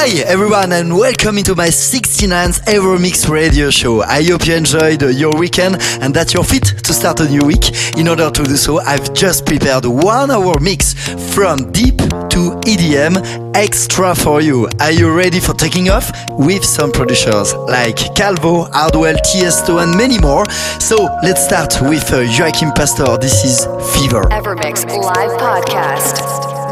Hi everyone and welcome into my 69th Evermix radio show. I hope you enjoyed your weekend and that you're fit to start a new week. In order to do so, I've just prepared one hour mix from deep to EDM extra for you. Are you ready for taking off? With some producers like Calvo, Hardwell, Tiesto and many more. So let's start with uh, Joachim Pastor. This is Fever. Evermix Live Podcast.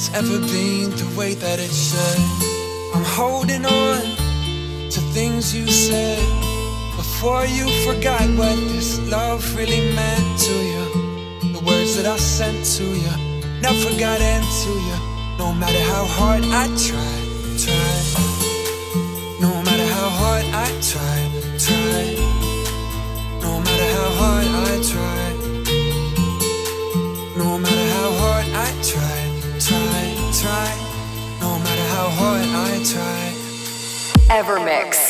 that's ever been the way that it should. I'm holding on to things you said before you forgot what this love really meant to you. The words that I sent to you never got into you, no matter how hard I tried. Evermix. Evermix.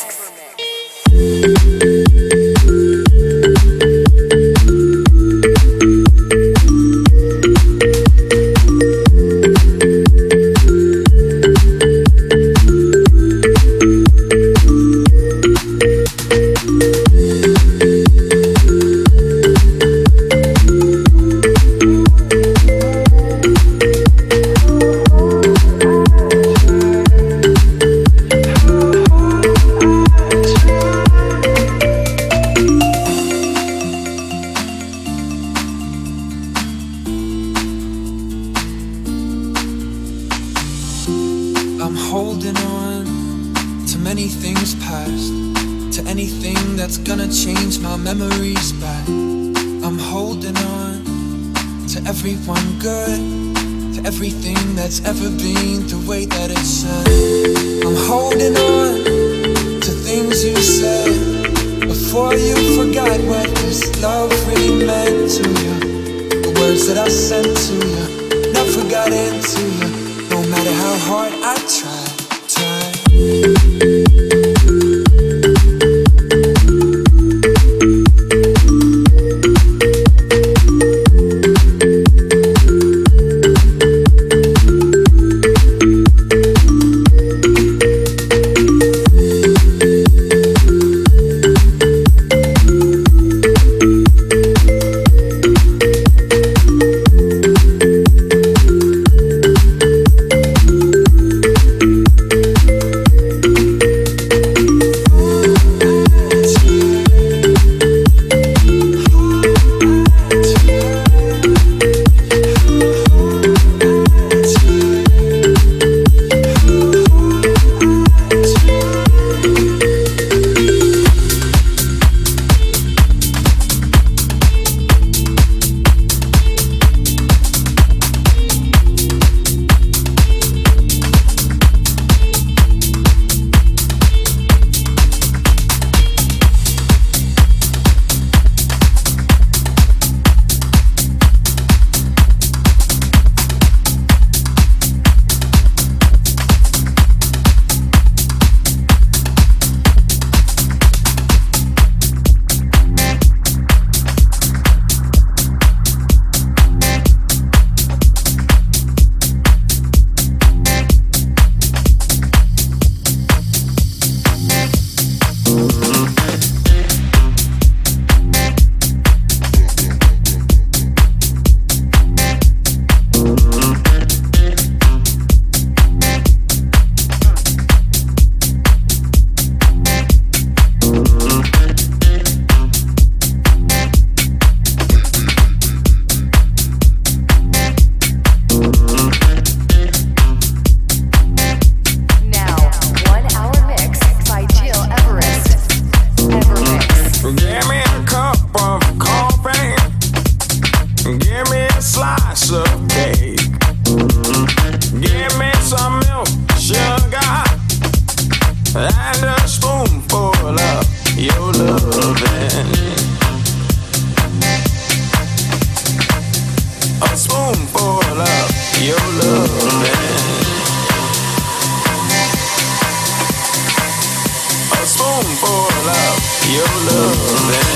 your love.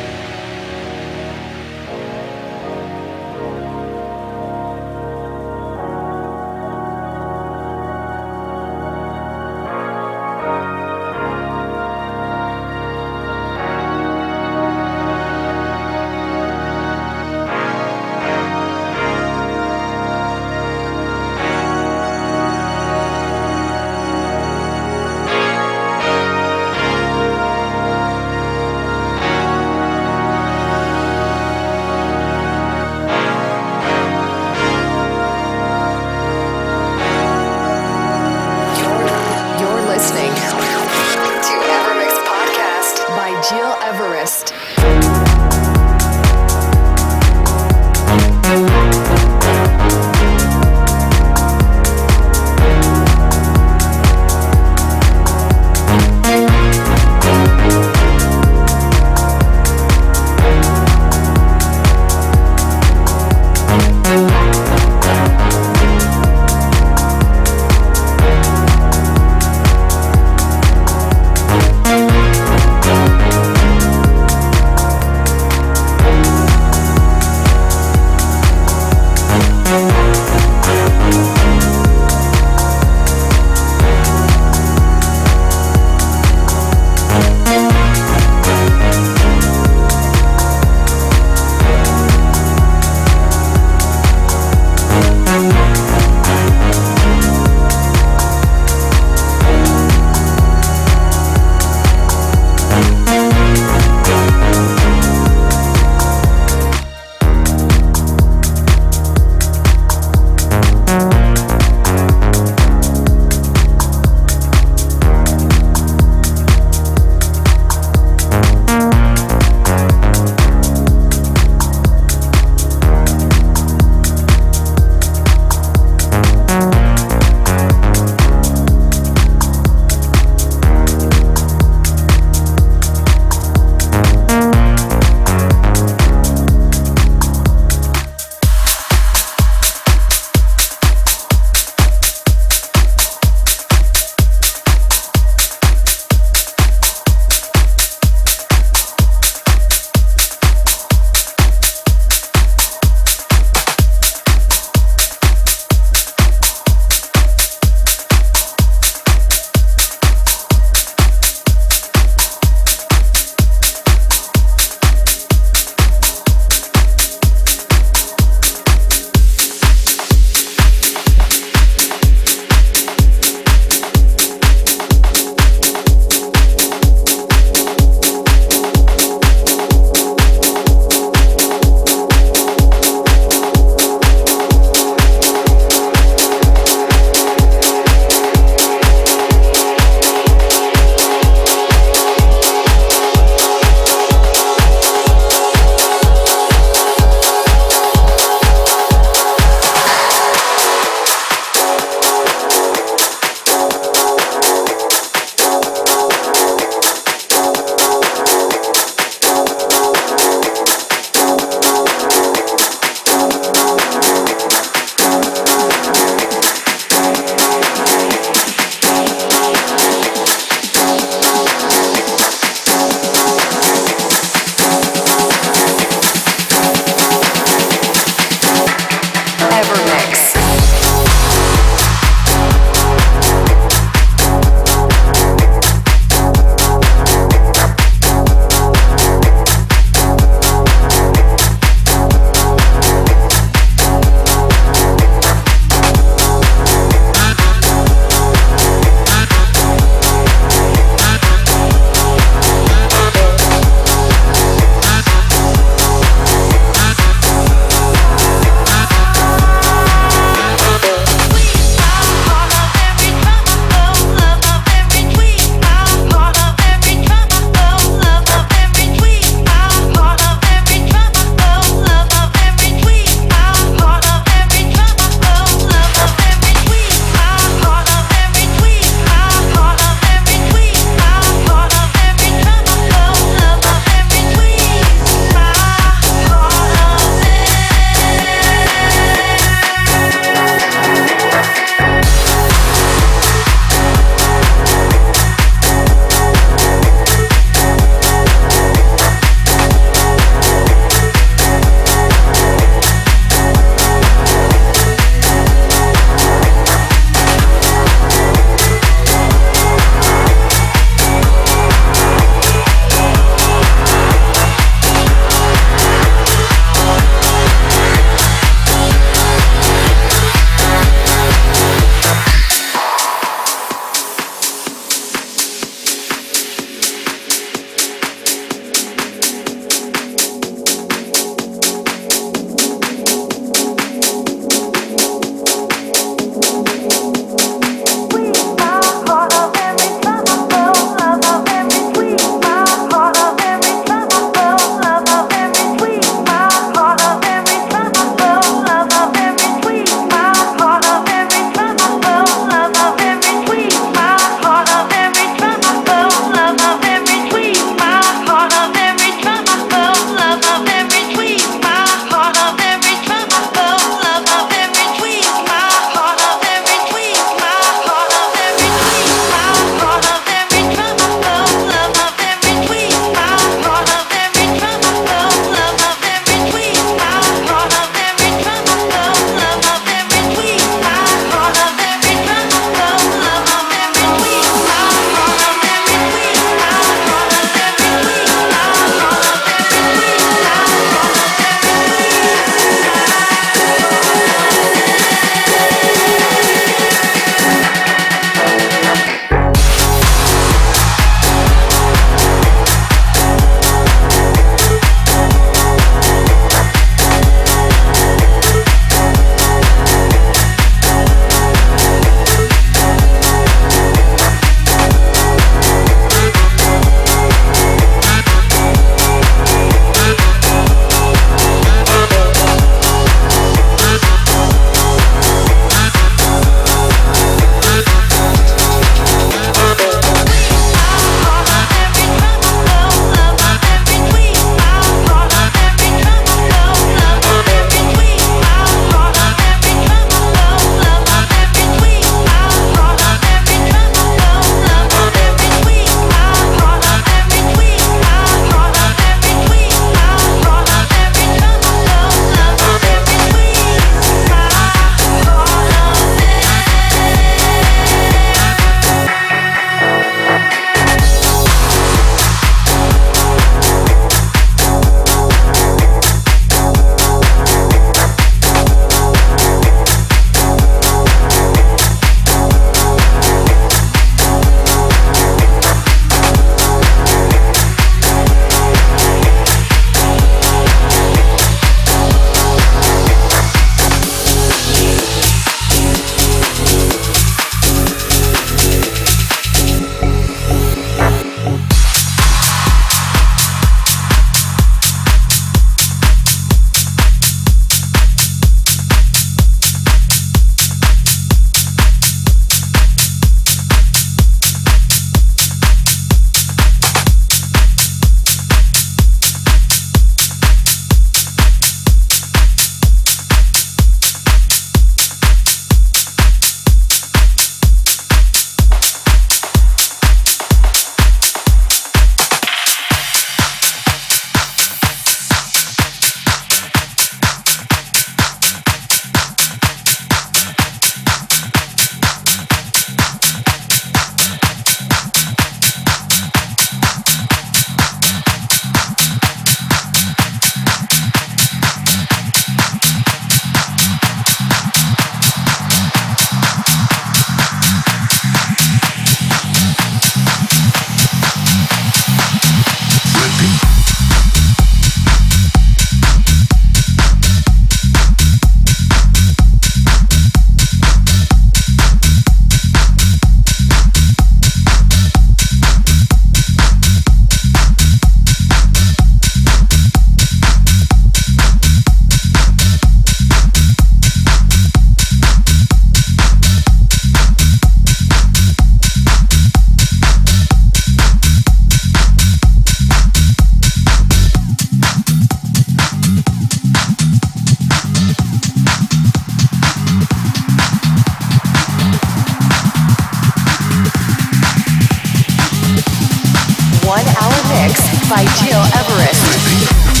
By Gil Everest.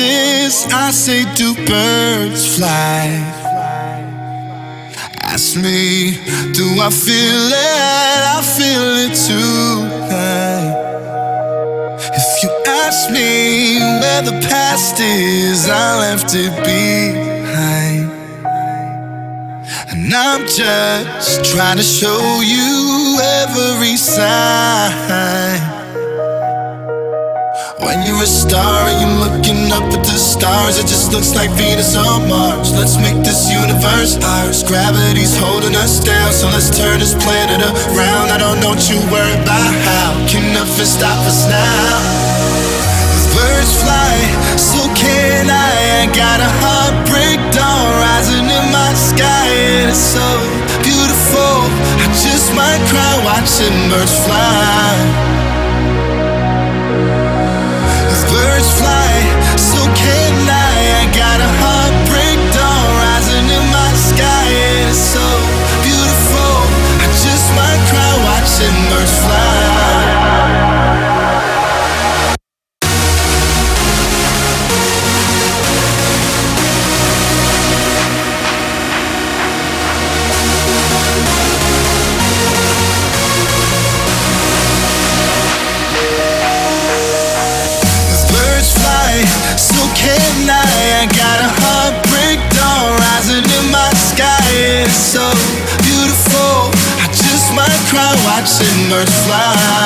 I say, do birds fly? Ask me, do I feel it? I feel it tonight. If you ask me where the past is, I left it behind. And I'm just trying to show you every sign. When you're a star and you're looking up at the stars, it just looks like Venus or Mars. Let's make this universe ours. Gravity's holding us down, so let's turn this planet around. I don't know what you worry about how. Can nothing stop us now? birds fly, so can I. I got a heartbreak dawn rising in my sky, and it's so beautiful. I just might cry watching birds fly. Birds fly, watching birds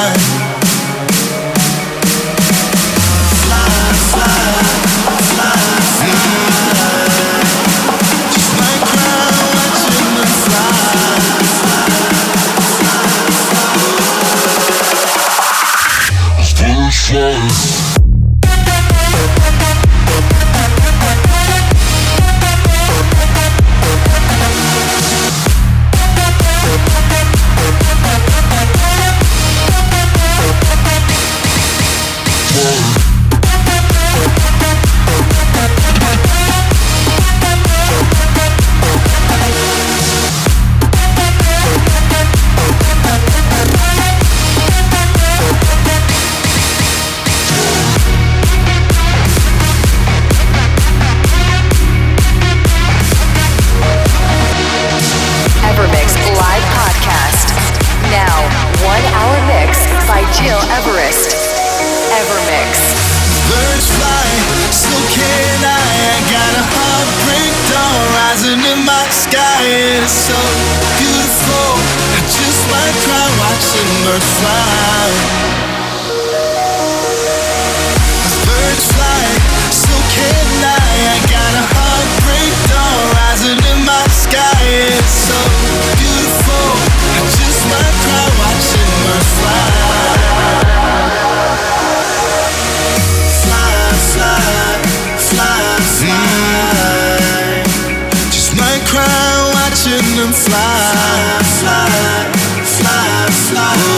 fly,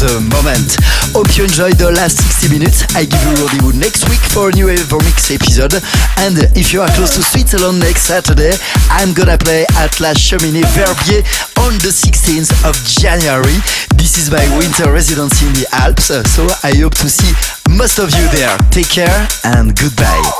the moment. Hope you enjoyed the last 60 minutes. I give you rendezvous next week for a new Evermix episode. And if you are close to Switzerland next Saturday, I'm gonna play at La Cheminée Verbier on the 16th of January. This is my winter residency in the Alps, so I hope to see most of you there. Take care and goodbye.